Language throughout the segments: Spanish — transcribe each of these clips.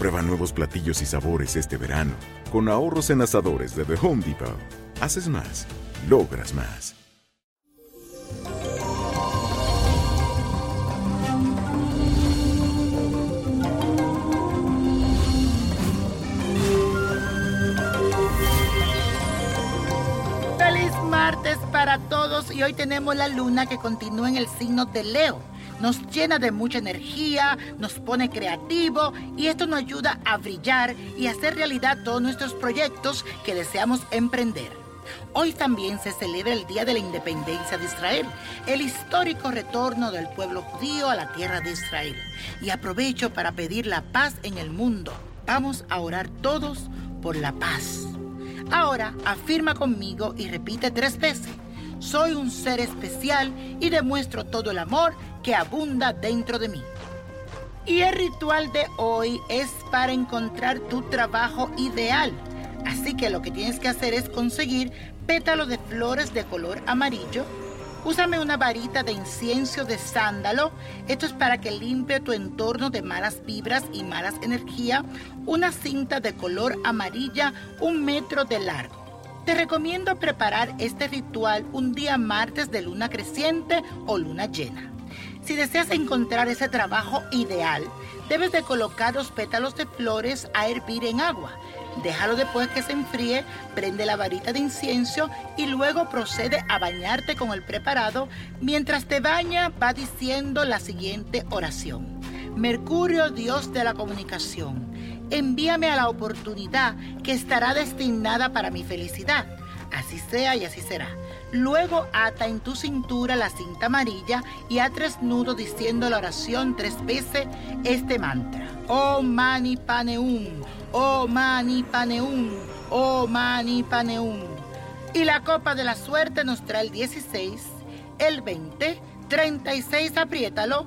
Prueba nuevos platillos y sabores este verano, con ahorros en asadores de The Home Depot. Haces más, logras más. Feliz martes para todos y hoy tenemos la luna que continúa en el signo de Leo. Nos llena de mucha energía, nos pone creativo y esto nos ayuda a brillar y hacer realidad todos nuestros proyectos que deseamos emprender. Hoy también se celebra el Día de la Independencia de Israel, el histórico retorno del pueblo judío a la tierra de Israel. Y aprovecho para pedir la paz en el mundo. Vamos a orar todos por la paz. Ahora afirma conmigo y repite tres veces. Soy un ser especial y demuestro todo el amor que abunda dentro de mí. Y el ritual de hoy es para encontrar tu trabajo ideal. Así que lo que tienes que hacer es conseguir pétalos de flores de color amarillo. Úsame una varita de incienso de sándalo. Esto es para que limpie tu entorno de malas vibras y malas energías. Una cinta de color amarilla, un metro de largo. Te recomiendo preparar este ritual un día martes de luna creciente o luna llena. Si deseas encontrar ese trabajo ideal, debes de colocar los pétalos de flores a hervir en agua. Déjalo después que se enfríe, prende la varita de incienso y luego procede a bañarte con el preparado. Mientras te baña, va diciendo la siguiente oración. Mercurio, Dios de la comunicación, envíame a la oportunidad que estará destinada para mi felicidad. Así sea y así será. Luego ata en tu cintura la cinta amarilla y a tres nudos diciendo la oración tres veces este mantra. Oh mani paneum, oh mani paneum, oh mani paneum. Y la copa de la suerte nos trae el 16, el 20, 36, apriétalo,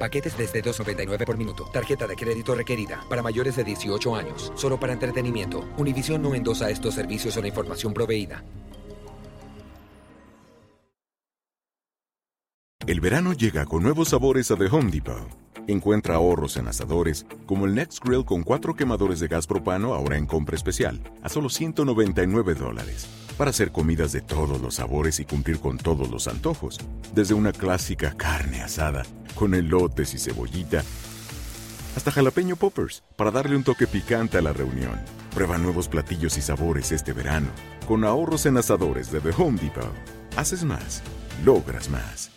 Paquetes desde 2.99 por minuto. Tarjeta de crédito requerida para mayores de 18 años. Solo para entretenimiento. Univision no endosa estos servicios o la información proveída. El verano llega con nuevos sabores a The Home Depot. Encuentra ahorros en asadores, como el Next Grill con cuatro quemadores de gas propano ahora en compra especial, a solo 199 dólares. Para hacer comidas de todos los sabores y cumplir con todos los antojos, desde una clásica carne asada con elotes y cebollita, hasta jalapeño poppers para darle un toque picante a la reunión. Prueba nuevos platillos y sabores este verano con ahorros en asadores de The Home Depot. Haces más, logras más.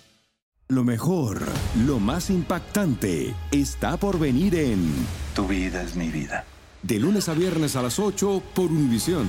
Lo mejor, lo más impactante, está por venir en Tu vida es mi vida. De lunes a viernes a las 8 por Univisión.